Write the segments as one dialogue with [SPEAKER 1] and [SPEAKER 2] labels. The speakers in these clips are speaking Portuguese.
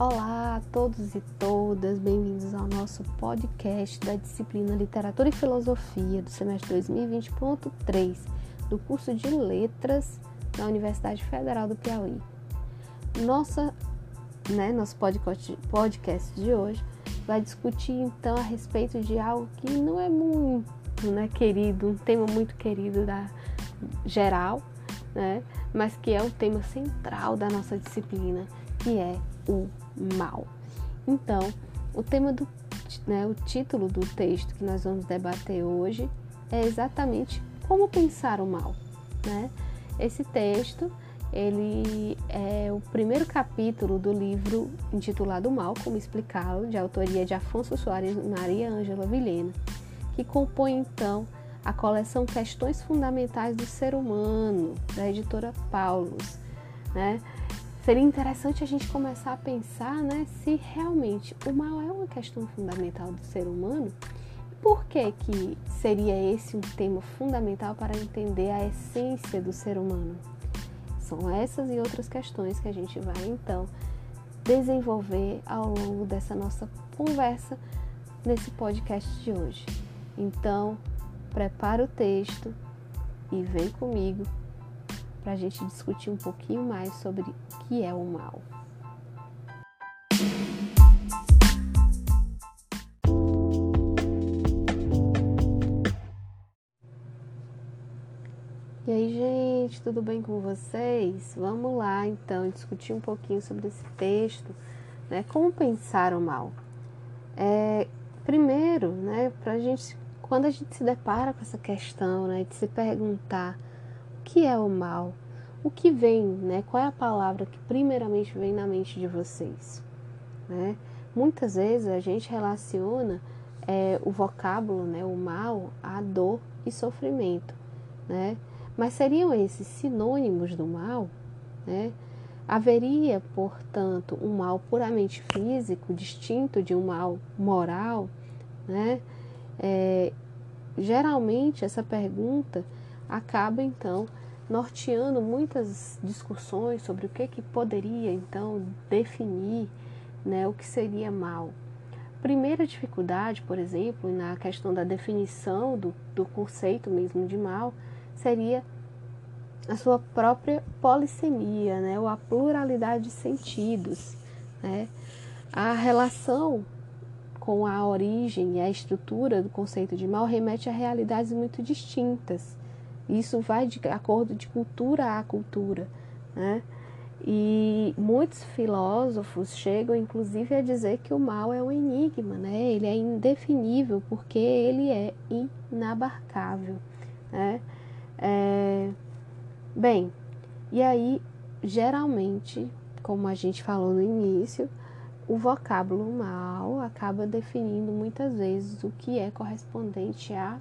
[SPEAKER 1] Olá a todos e todas, bem-vindos ao nosso podcast da disciplina Literatura e Filosofia do semestre 2020.3 do curso de Letras da Universidade Federal do Piauí. Nossa, né, nosso podcast de hoje vai discutir então a respeito de algo que não é muito né, querido, um tema muito querido da geral, né, mas que é o tema central da nossa disciplina, que é o mal. Então, o tema do né, o título do texto que nós vamos debater hoje é exatamente como pensar o mal. Né? Esse texto ele é o primeiro capítulo do livro intitulado Mal, como explicá-lo, de autoria de Afonso Soares e Maria Ângela Vilhena, que compõe então a coleção Questões Fundamentais do Ser Humano, da editora Paulus. Né? Seria interessante a gente começar a pensar né, se realmente o mal é uma questão fundamental do ser humano. Por que, que seria esse um tema fundamental para entender a essência do ser humano? São essas e outras questões que a gente vai então desenvolver ao longo dessa nossa conversa nesse podcast de hoje. Então, prepara o texto e vem comigo para a gente discutir um pouquinho mais sobre o que é o mal. E aí, gente, tudo bem com vocês? Vamos lá então discutir um pouquinho sobre esse texto, né? Como pensar o mal? É, primeiro, né, pra gente, quando a gente se depara com essa questão, né, de se perguntar que é o mal? O que vem, né? Qual é a palavra que primeiramente vem na mente de vocês? Né? Muitas vezes a gente relaciona é, o vocábulo, né, o mal, a dor e sofrimento, né? Mas seriam esses sinônimos do mal, né? Haveria, portanto, um mal puramente físico, distinto de um mal moral, né? É, geralmente essa pergunta acaba então norteando muitas discussões sobre o que, que poderia então definir né, o que seria mal. Primeira dificuldade, por exemplo, na questão da definição do, do conceito mesmo de mal, seria a sua própria polissemia, né, ou a pluralidade de sentidos. Né? A relação com a origem e a estrutura do conceito de mal remete a realidades muito distintas. Isso vai de acordo de cultura a cultura, né? E muitos filósofos chegam, inclusive, a dizer que o mal é um enigma, né? Ele é indefinível porque ele é inabarcável, né? É... Bem, e aí, geralmente, como a gente falou no início, o vocábulo mal acaba definindo muitas vezes o que é correspondente a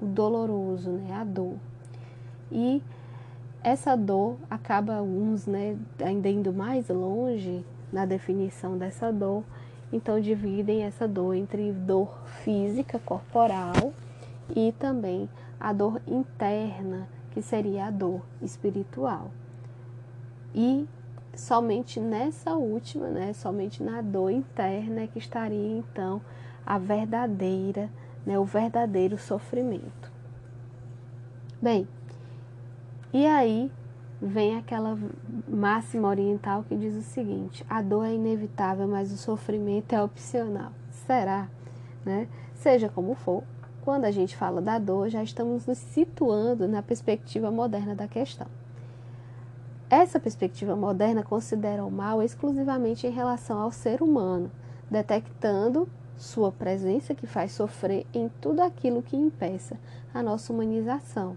[SPEAKER 1] o doloroso, né, a dor. E essa dor acaba alguns, né, ainda indo mais longe na definição dessa dor, então dividem essa dor entre dor física, corporal e também a dor interna, que seria a dor espiritual. E somente nessa última, né, somente na dor interna é que estaria então a verdadeira né, o verdadeiro sofrimento. Bem, e aí vem aquela máxima oriental que diz o seguinte: a dor é inevitável, mas o sofrimento é opcional. Será? Né? Seja como for, quando a gente fala da dor, já estamos nos situando na perspectiva moderna da questão. Essa perspectiva moderna considera o mal exclusivamente em relação ao ser humano, detectando sua presença que faz sofrer em tudo aquilo que impeça a nossa humanização.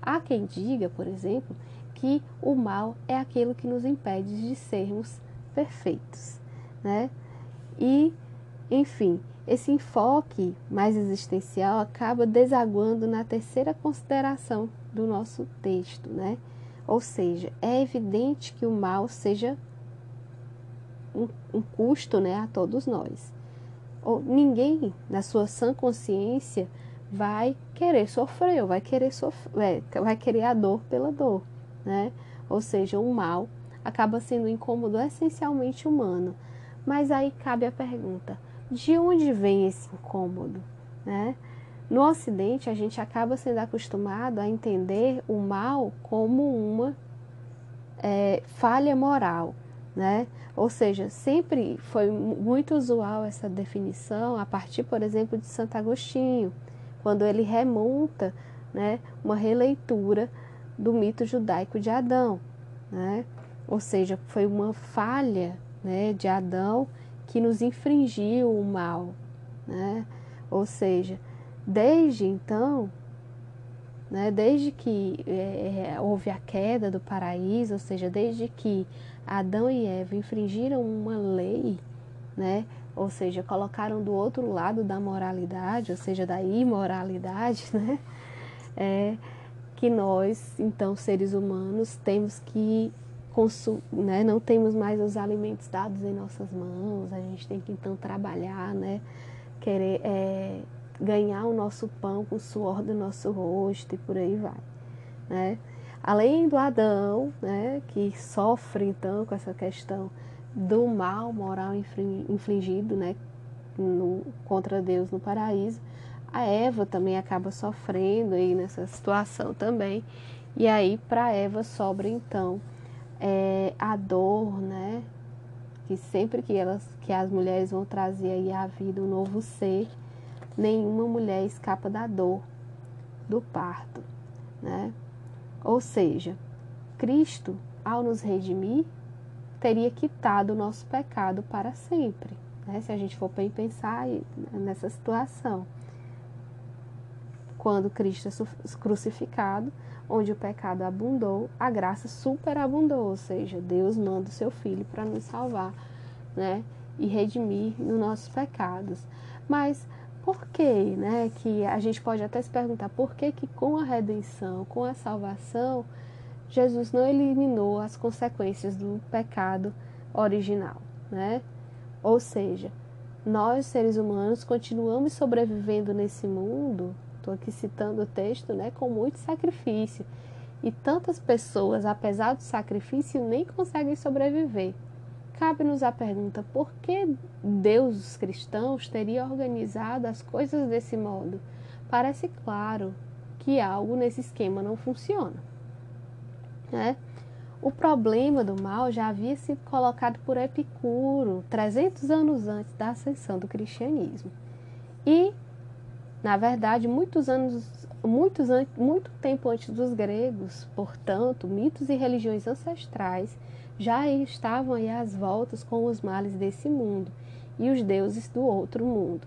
[SPEAKER 1] Há quem diga, por exemplo, que o mal é aquilo que nos impede de sermos perfeitos, né? E, enfim, esse enfoque mais existencial acaba desaguando na terceira consideração do nosso texto, né? Ou seja, é evidente que o mal seja um, um custo né, a todos nós ou ninguém na sua sã consciência vai querer sofrer, ou vai querer sofrer, é, vai querer a dor pela dor, né? Ou seja, o mal acaba sendo um incômodo essencialmente humano. Mas aí cabe a pergunta: de onde vem esse incômodo? Né? No Ocidente, a gente acaba sendo acostumado a entender o mal como uma é, falha moral, né? Ou seja, sempre foi muito usual essa definição a partir, por exemplo, de Santo Agostinho, quando ele remonta né, uma releitura do mito judaico de Adão. Né? Ou seja, foi uma falha né, de Adão que nos infringiu o mal. Né? Ou seja, desde então, né, desde que é, houve a queda do paraíso, ou seja, desde que Adão e Eva infringiram uma lei, né, ou seja, colocaram do outro lado da moralidade, ou seja, da imoralidade, né, é, que nós, então, seres humanos, temos que né, não temos mais os alimentos dados em nossas mãos, a gente tem que então trabalhar, né, querer é, ganhar o nosso pão com o suor do nosso rosto e por aí vai, né. Além do Adão, né, que sofre então com essa questão do mal moral infligido, né, no, contra Deus no paraíso, a Eva também acaba sofrendo aí nessa situação também. E aí para Eva sobra então é, a dor, né? Que sempre que elas, que as mulheres vão trazer aí à vida um novo ser, nenhuma mulher escapa da dor do parto, né? Ou seja, Cristo, ao nos redimir, teria quitado o nosso pecado para sempre, né? Se a gente for pensar nessa situação quando Cristo é crucificado, onde o pecado abundou, a graça superabundou, ou seja, Deus manda o seu filho para nos salvar, né? E redimir nos nossos pecados. Mas por que, né? Que a gente pode até se perguntar por que que com a redenção, com a salvação, Jesus não eliminou as consequências do pecado original, né? Ou seja, nós seres humanos continuamos sobrevivendo nesse mundo estou aqui citando o texto, né, com muito sacrifício. E tantas pessoas, apesar do sacrifício, nem conseguem sobreviver. Cabe-nos a pergunta: por que Deus, os cristãos, teria organizado as coisas desse modo? Parece claro que algo nesse esquema não funciona. Né? O problema do mal já havia sido colocado por Epicuro 300 anos antes da ascensão do cristianismo. E na verdade, muitos anos, muitos, muito tempo antes dos gregos, portanto, mitos e religiões ancestrais já estavam aí às voltas com os males desse mundo e os deuses do outro mundo.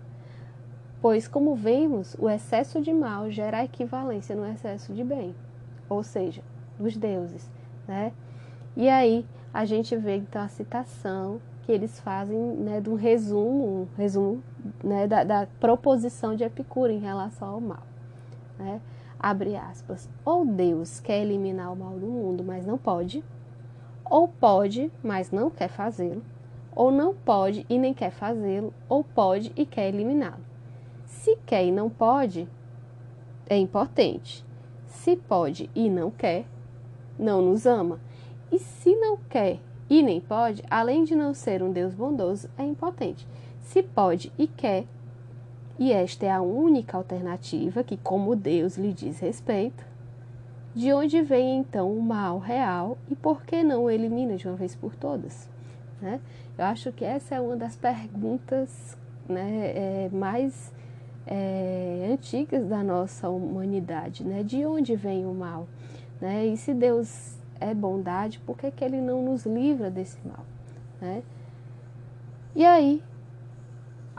[SPEAKER 1] Pois, como vemos, o excesso de mal gera equivalência no excesso de bem, ou seja, dos deuses, né? E aí a gente vê então a citação que eles fazem né, de um resumo, um resumo né, da, da, proposição de Epicuro em relação ao mal. Né? Abre aspas. Ou Deus quer eliminar o mal do mundo, mas não pode, ou pode, mas não quer fazê-lo, ou não pode e nem quer fazê-lo, ou pode e quer eliminá-lo. Se quer e não pode, é impotente. Se pode e não quer, não nos ama. E se não quer e nem pode, além de não ser um Deus bondoso, é impotente. Se pode e quer, e esta é a única alternativa que, como Deus lhe diz respeito, de onde vem então o mal real e por que não o elimina de uma vez por todas? Né? Eu acho que essa é uma das perguntas né, é, mais é, antigas da nossa humanidade, né? De onde vem o mal? Né? E se Deus é bondade, por que, que ele não nos livra desse mal? Né? E aí,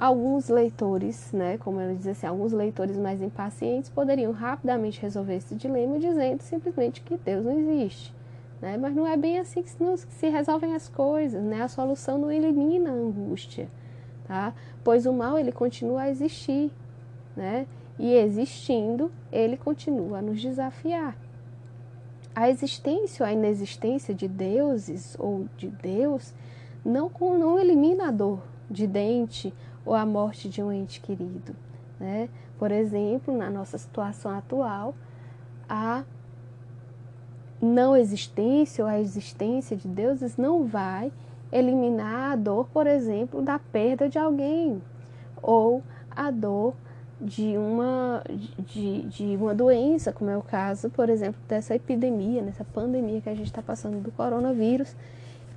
[SPEAKER 1] alguns leitores, né, como ele diz assim, alguns leitores mais impacientes poderiam rapidamente resolver esse dilema dizendo simplesmente que Deus não existe. Né? Mas não é bem assim que se resolvem as coisas, né? A solução não elimina a angústia, tá? Pois o mal ele continua a existir, né? E existindo, ele continua a nos desafiar a existência ou a inexistência de deuses ou de Deus não, não elimina a dor de dente ou a morte de um ente querido. Né? Por exemplo, na nossa situação atual, a não existência ou a existência de deuses não vai eliminar a dor, por exemplo, da perda de alguém ou a dor de uma, de, de uma doença, como é o caso, por exemplo, dessa epidemia, nessa pandemia que a gente está passando do coronavírus,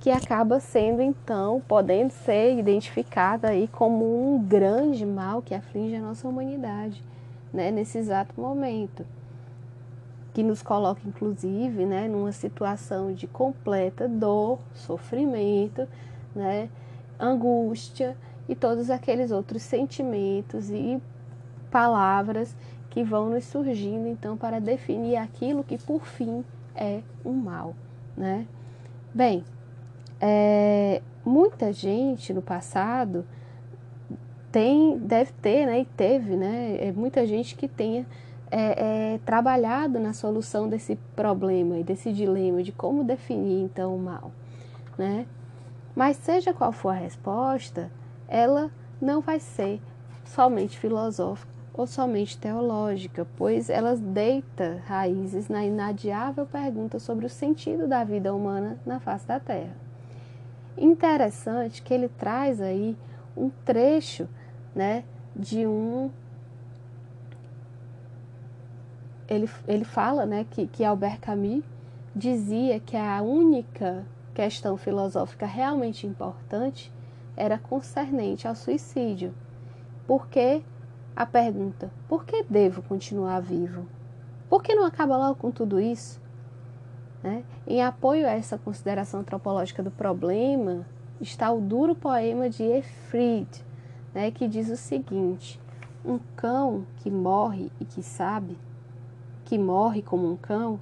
[SPEAKER 1] que acaba sendo então, podendo ser identificada aí como um grande mal que aflige a nossa humanidade, né, nesse exato momento, que nos coloca inclusive, né, numa situação de completa dor, sofrimento, né, angústia e todos aqueles outros sentimentos e palavras que vão nos surgindo então para definir aquilo que por fim é um mal, né? Bem, é, muita gente no passado tem, deve ter, né, e teve, né, é, muita gente que tenha é, é, trabalhado na solução desse problema e desse dilema de como definir então o mal, né? Mas seja qual for a resposta, ela não vai ser somente filosófica ou somente teológica, pois ela deita raízes na inadiável pergunta sobre o sentido da vida humana na face da Terra. Interessante que ele traz aí um trecho, né, de um ele, ele fala, né, que, que Albert Camus dizia que a única questão filosófica realmente importante era concernente ao suicídio. Porque a pergunta: por que devo continuar vivo? Por que não acaba logo com tudo isso? Né? Em apoio a essa consideração antropológica do problema está o duro poema de Efried, né, que diz o seguinte: um cão que morre e que sabe que morre como um cão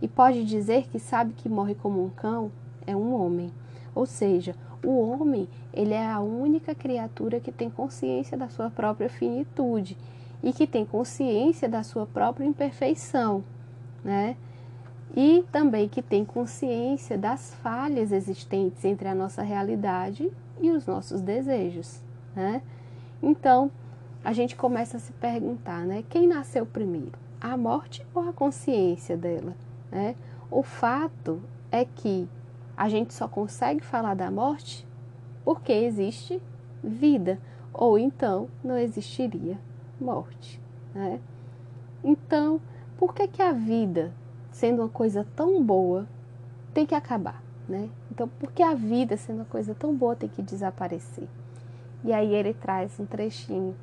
[SPEAKER 1] e pode dizer que sabe que morre como um cão é um homem. Ou seja, o homem, ele é a única criatura que tem consciência da sua própria finitude e que tem consciência da sua própria imperfeição, né? E também que tem consciência das falhas existentes entre a nossa realidade e os nossos desejos, né? Então, a gente começa a se perguntar, né? Quem nasceu primeiro? A morte ou a consciência dela, né? O fato é que a gente só consegue falar da morte porque existe vida, ou então não existiria morte. Né? Então, por que, que a vida, sendo uma coisa tão boa, tem que acabar? Né? Então, por que a vida, sendo uma coisa tão boa, tem que desaparecer? E aí ele traz um trechinho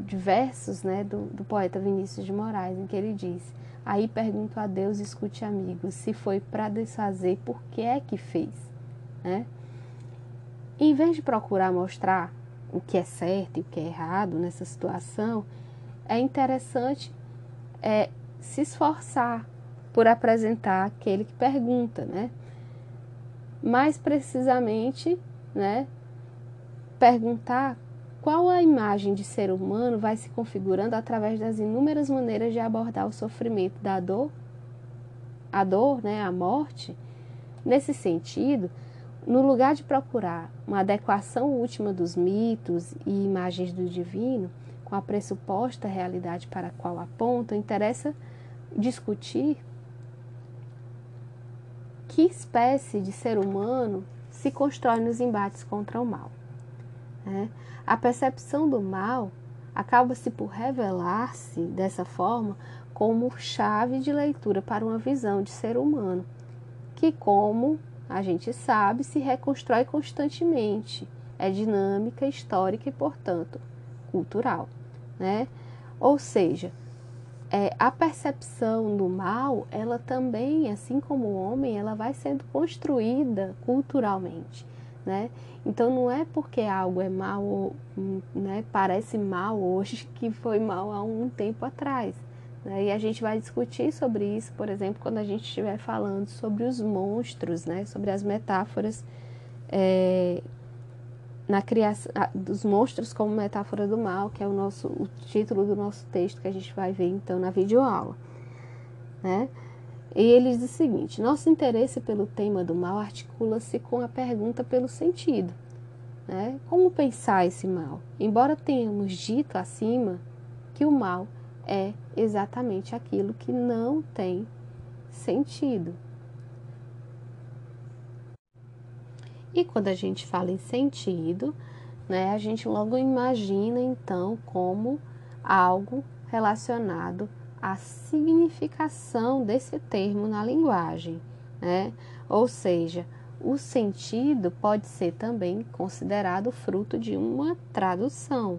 [SPEAKER 1] de versos né, do, do poeta Vinícius de Moraes, em que ele diz: Aí pergunto a Deus, escute amigos, se foi para desfazer, por que é que fez? Né? Em vez de procurar mostrar o que é certo e o que é errado nessa situação, é interessante é, se esforçar por apresentar aquele que pergunta, né? Mais precisamente, né? Perguntar qual a imagem de ser humano vai se configurando através das inúmeras maneiras de abordar o sofrimento da dor, a dor, né, a morte? Nesse sentido, no lugar de procurar uma adequação última dos mitos e imagens do divino com a pressuposta realidade para a qual apontam, interessa discutir que espécie de ser humano se constrói nos embates contra o mal. Né? A percepção do mal acaba-se por revelar-se dessa forma como chave de leitura para uma visão de ser humano, que, como a gente sabe, se reconstrói constantemente, é dinâmica, histórica e, portanto, cultural. Né? Ou seja, é, a percepção do mal, ela também, assim como o homem, ela vai sendo construída culturalmente né? Então não é porque algo é mal, né, parece mal hoje que foi mal há um tempo atrás. Né? E a gente vai discutir sobre isso, por exemplo, quando a gente estiver falando sobre os monstros, né, sobre as metáforas é, na criação dos monstros como metáfora do mal, que é o nosso o título do nosso texto que a gente vai ver então na videoaula, né? E ele diz o seguinte: nosso interesse pelo tema do mal articula-se com a pergunta pelo sentido. Né? Como pensar esse mal? Embora tenhamos dito acima que o mal é exatamente aquilo que não tem sentido. E quando a gente fala em sentido, né, a gente logo imagina então como algo relacionado à significação desse termo na linguagem, né? Ou seja, o sentido pode ser também considerado fruto de uma tradução,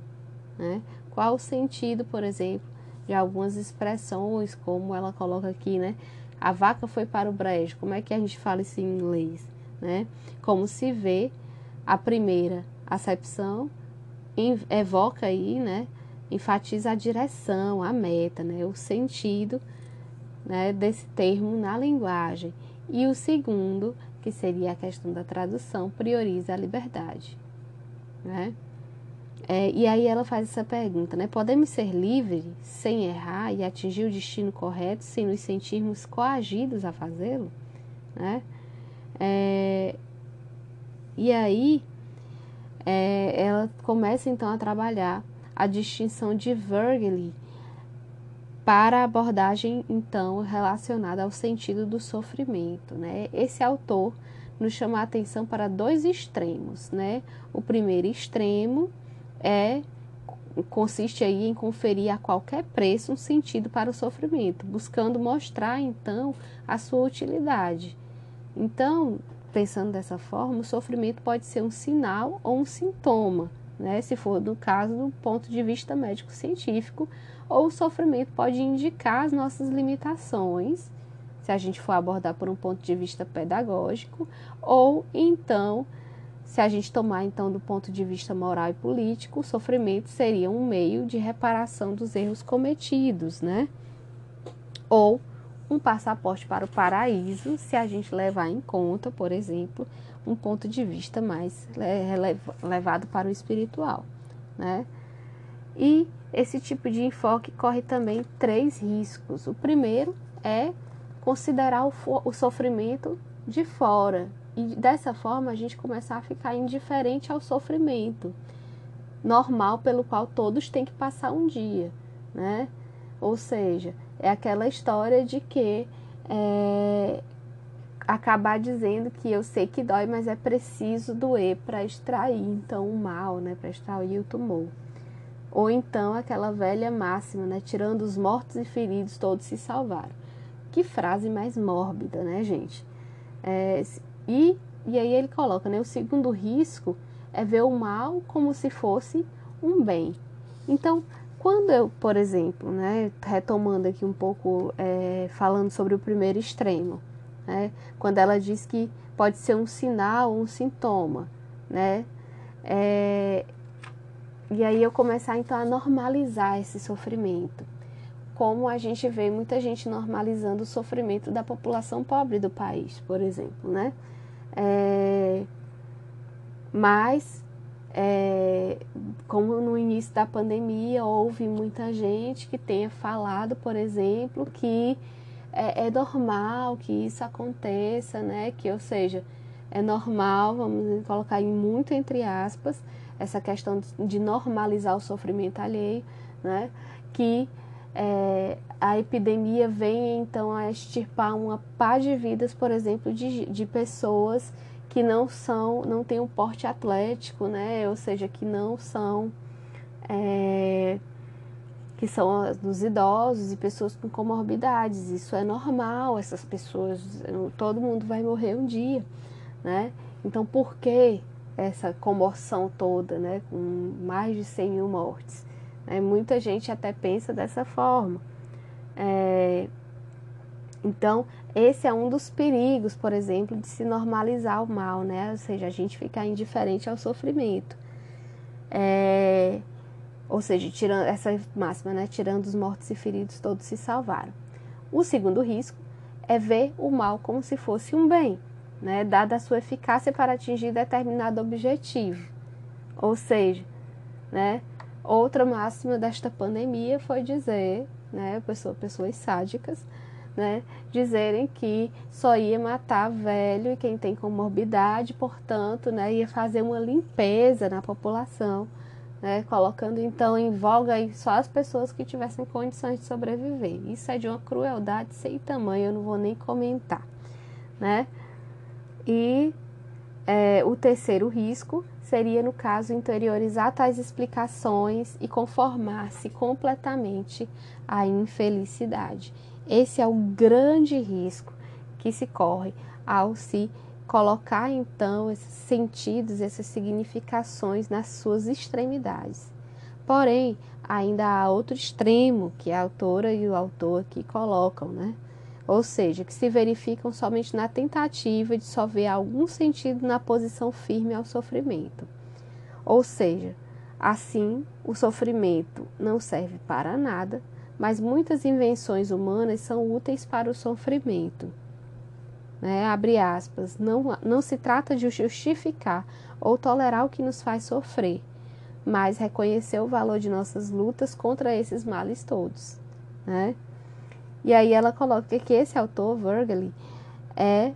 [SPEAKER 1] né? Qual o sentido, por exemplo, de algumas expressões, como ela coloca aqui, né? A vaca foi para o brejo. Como é que a gente fala isso em inglês, né? Como se vê a primeira acepção evoca aí, né? Enfatiza a direção, a meta, né? O sentido né, desse termo na linguagem. E o segundo, que seria a questão da tradução, prioriza a liberdade, né? É, e aí ela faz essa pergunta, né? Podemos ser livres sem errar e atingir o destino correto sem nos sentirmos coagidos a fazê-lo, né? É, e aí é, ela começa então a trabalhar a distinção de Virgil para a abordagem então relacionada ao sentido do sofrimento, né? Esse autor nos chama a atenção para dois extremos, né? O primeiro extremo é consiste aí em conferir a qualquer preço um sentido para o sofrimento, buscando mostrar então a sua utilidade. Então, pensando dessa forma, o sofrimento pode ser um sinal ou um sintoma, né? Se for do caso do ponto de vista médico-científico, ou o sofrimento pode indicar as nossas limitações, se a gente for abordar por um ponto de vista pedagógico, ou então se a gente tomar então do ponto de vista moral e político, o sofrimento seria um meio de reparação dos erros cometidos, né? Ou um passaporte para o paraíso, se a gente levar em conta, por exemplo, um ponto de vista mais levado para o espiritual, né? E esse tipo de enfoque corre também três riscos. O primeiro é considerar o, o sofrimento de fora, e dessa forma a gente começar a ficar indiferente ao sofrimento normal pelo qual todos têm que passar um dia, né? Ou seja, é aquela história de que é, acabar dizendo que eu sei que dói, mas é preciso doer para extrair então o mal, né? Para extrair o tumor. Ou então aquela velha máxima, né? Tirando os mortos e feridos, todos se salvaram. Que frase mais mórbida, né, gente? É, e, e aí ele coloca, né? O segundo risco é ver o mal como se fosse um bem. Então, quando eu, por exemplo, né, retomando aqui um pouco, é, falando sobre o primeiro extremo, né, quando ela diz que pode ser um sinal um sintoma, né, é, e aí eu começar então a normalizar esse sofrimento, como a gente vê muita gente normalizando o sofrimento da população pobre do país, por exemplo, né, é, mas, é, como no início da pandemia, houve muita gente que tenha falado, por exemplo, que é, é normal que isso aconteça, né? Que, ou seja, é normal, vamos colocar em muito entre aspas, essa questão de normalizar o sofrimento alheio, né? Que é, a epidemia vem então a extirpar uma pá de vidas, por exemplo, de, de pessoas que não são, não têm um porte atlético, né? Ou seja, que não são, é, que são dos idosos e pessoas com comorbidades. Isso é normal, essas pessoas, todo mundo vai morrer um dia, né? Então, por que essa comoção toda, né? Com mais de 100 mil mortes? Né? Muita gente até pensa dessa forma. É, então, esse é um dos perigos, por exemplo, de se normalizar o mal, né? Ou seja, a gente ficar indiferente ao sofrimento. É, ou seja, tirando essa máxima, né? Tirando os mortos e feridos, todos se salvaram. O segundo risco é ver o mal como se fosse um bem, né? Dada a sua eficácia para atingir determinado objetivo. Ou seja, né? Outra máxima desta pandemia foi dizer, né, pessoa, pessoas sádicas, né, dizerem que só ia matar velho e quem tem comorbidade, portanto, né, ia fazer uma limpeza na população, né, colocando então em voga só as pessoas que tivessem condições de sobreviver. Isso é de uma crueldade sem tamanho, eu não vou nem comentar, né? E é, o terceiro risco seria, no caso, interiorizar tais explicações e conformar-se completamente à infelicidade. Esse é o grande risco que se corre ao se colocar então esses sentidos, essas significações nas suas extremidades. Porém, ainda há outro extremo que a autora e o autor aqui colocam, né? Ou seja, que se verificam somente na tentativa de só ver algum sentido na posição firme ao sofrimento. Ou seja, assim, o sofrimento não serve para nada, mas muitas invenções humanas são úteis para o sofrimento. Né? Abre aspas. Não, não se trata de justificar ou tolerar o que nos faz sofrer, mas reconhecer o valor de nossas lutas contra esses males todos. Né? E aí ela coloca que esse autor, Virgil, é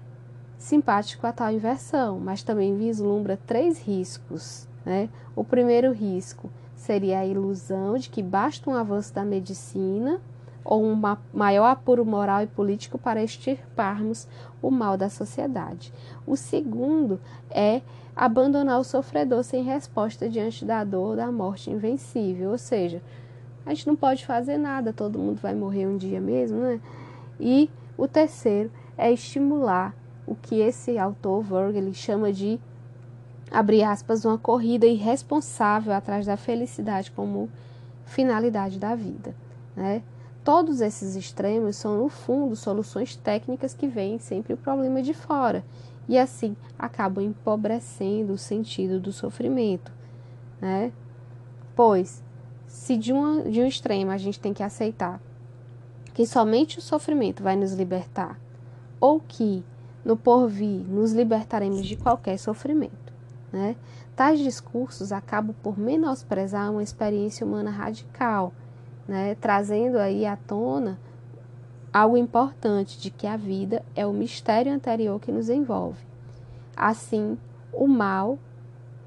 [SPEAKER 1] simpático a tal inversão, mas também vislumbra três riscos. Né? O primeiro risco seria a ilusão de que basta um avanço da medicina ou um maior apuro moral e político para extirparmos o mal da sociedade. O segundo é abandonar o sofredor sem resposta diante da dor da morte invencível, ou seja, a gente não pode fazer nada, todo mundo vai morrer um dia mesmo, né? E o terceiro é estimular o que esse autor Virgil chama de abre aspas uma corrida irresponsável atrás da felicidade como finalidade da vida, né? Todos esses extremos são, no fundo, soluções técnicas que veem sempre o problema de fora e, assim, acabam empobrecendo o sentido do sofrimento. Né? Pois, se de, uma, de um extremo a gente tem que aceitar que somente o sofrimento vai nos libertar, ou que no porvir nos libertaremos de qualquer sofrimento. Né? Tais discursos acabam por menosprezar uma experiência humana radical né, trazendo aí à tona algo importante de que a vida é o mistério anterior que nos envolve. Assim, o mal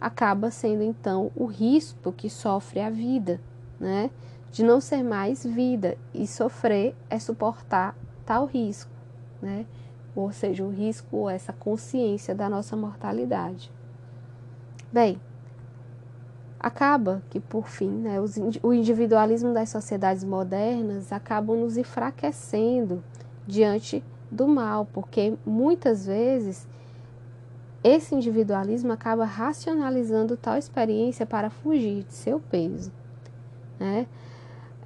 [SPEAKER 1] acaba sendo então o risco que sofre a vida, né? De não ser mais vida e sofrer é suportar tal risco, né? Ou seja, o risco, essa consciência da nossa mortalidade. Bem, acaba que, por fim, né, o individualismo das sociedades modernas acabam nos enfraquecendo diante do mal, porque muitas vezes esse individualismo acaba racionalizando tal experiência para fugir de seu peso. Né?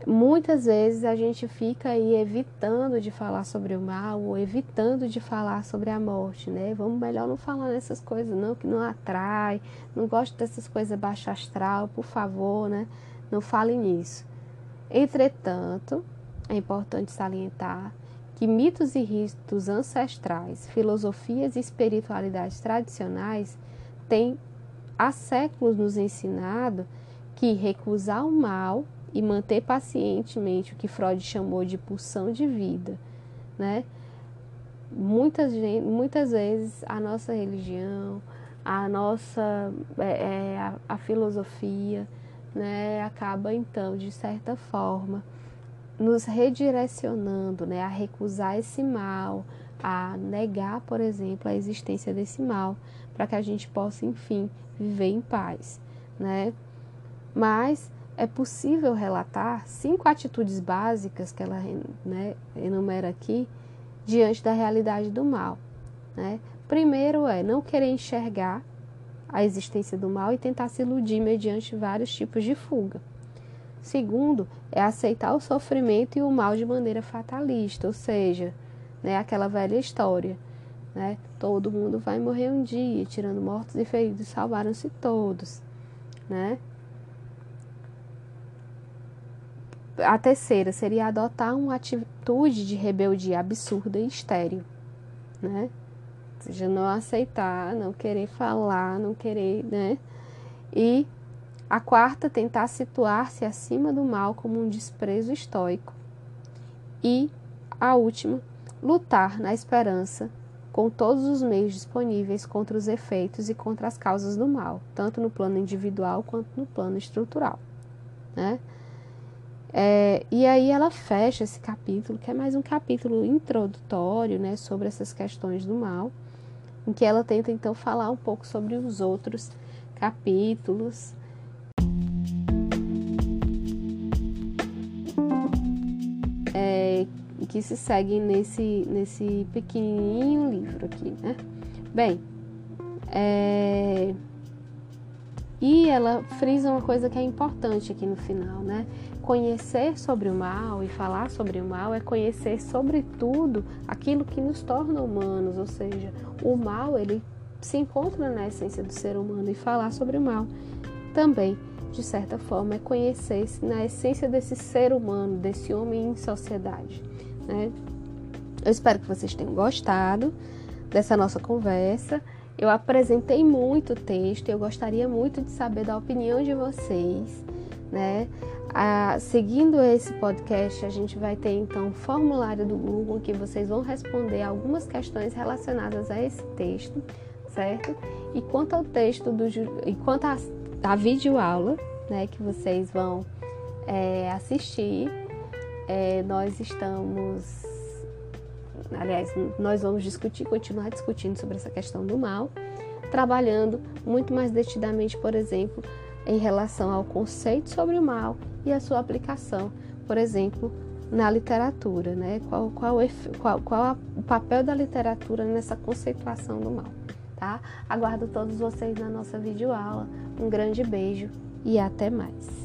[SPEAKER 1] Muitas vezes a gente fica aí evitando de falar sobre o mal ou evitando de falar sobre a morte, né? Vamos melhor não falar nessas coisas não, que não atrai, não gosto dessas coisas baixo astral, por favor, né? Não fale nisso. Entretanto, é importante salientar que mitos e ritos ancestrais, filosofias e espiritualidades tradicionais têm há séculos nos ensinado que recusar o mal e manter pacientemente o que Freud chamou de pulsão de vida, né? Muitas, muitas vezes a nossa religião, a nossa é, é, a, a filosofia, né, acaba então de certa forma nos redirecionando, né, a recusar esse mal, a negar, por exemplo, a existência desse mal, para que a gente possa, enfim, viver em paz, né? Mas é possível relatar cinco atitudes básicas que ela né, enumera aqui diante da realidade do mal. Né? Primeiro é não querer enxergar a existência do mal e tentar se iludir mediante vários tipos de fuga. Segundo, é aceitar o sofrimento e o mal de maneira fatalista, ou seja, né, aquela velha história. Né? Todo mundo vai morrer um dia, tirando mortos e feridos, salvaram-se todos. Né? A terceira seria adotar uma atitude de rebeldia absurda e estéril, né? Ou seja, não aceitar, não querer falar, não querer, né? E a quarta, tentar situar-se acima do mal como um desprezo estoico. E a última, lutar na esperança com todos os meios disponíveis contra os efeitos e contra as causas do mal, tanto no plano individual quanto no plano estrutural, né? É, e aí ela fecha esse capítulo, que é mais um capítulo introdutório né, sobre essas questões do mal, em que ela tenta então falar um pouco sobre os outros capítulos. É, que se seguem nesse, nesse pequenininho livro aqui, né? Bem, é, e ela frisa uma coisa que é importante aqui no final, né? Conhecer sobre o mal e falar sobre o mal é conhecer sobretudo aquilo que nos torna humanos, ou seja, o mal ele se encontra na essência do ser humano e falar sobre o mal também, de certa forma, é conhecer-se na essência desse ser humano, desse homem em sociedade, né? Eu espero que vocês tenham gostado dessa nossa conversa. Eu apresentei muito o texto, eu gostaria muito de saber da opinião de vocês, né? Ah, seguindo esse podcast, a gente vai ter então um formulário do Google que vocês vão responder algumas questões relacionadas a esse texto, certo? E quanto ao texto do e quanto à, à videoaula, né, que vocês vão é, assistir, é, nós estamos aliás, nós vamos discutir, continuar discutindo sobre essa questão do mal, trabalhando muito mais detidamente, por exemplo, em relação ao conceito sobre o mal e a sua aplicação, por exemplo, na literatura, né? Qual, qual, qual, qual o papel da literatura nessa conceituação do mal, tá? Aguardo todos vocês na nossa videoaula. Um grande beijo e até mais.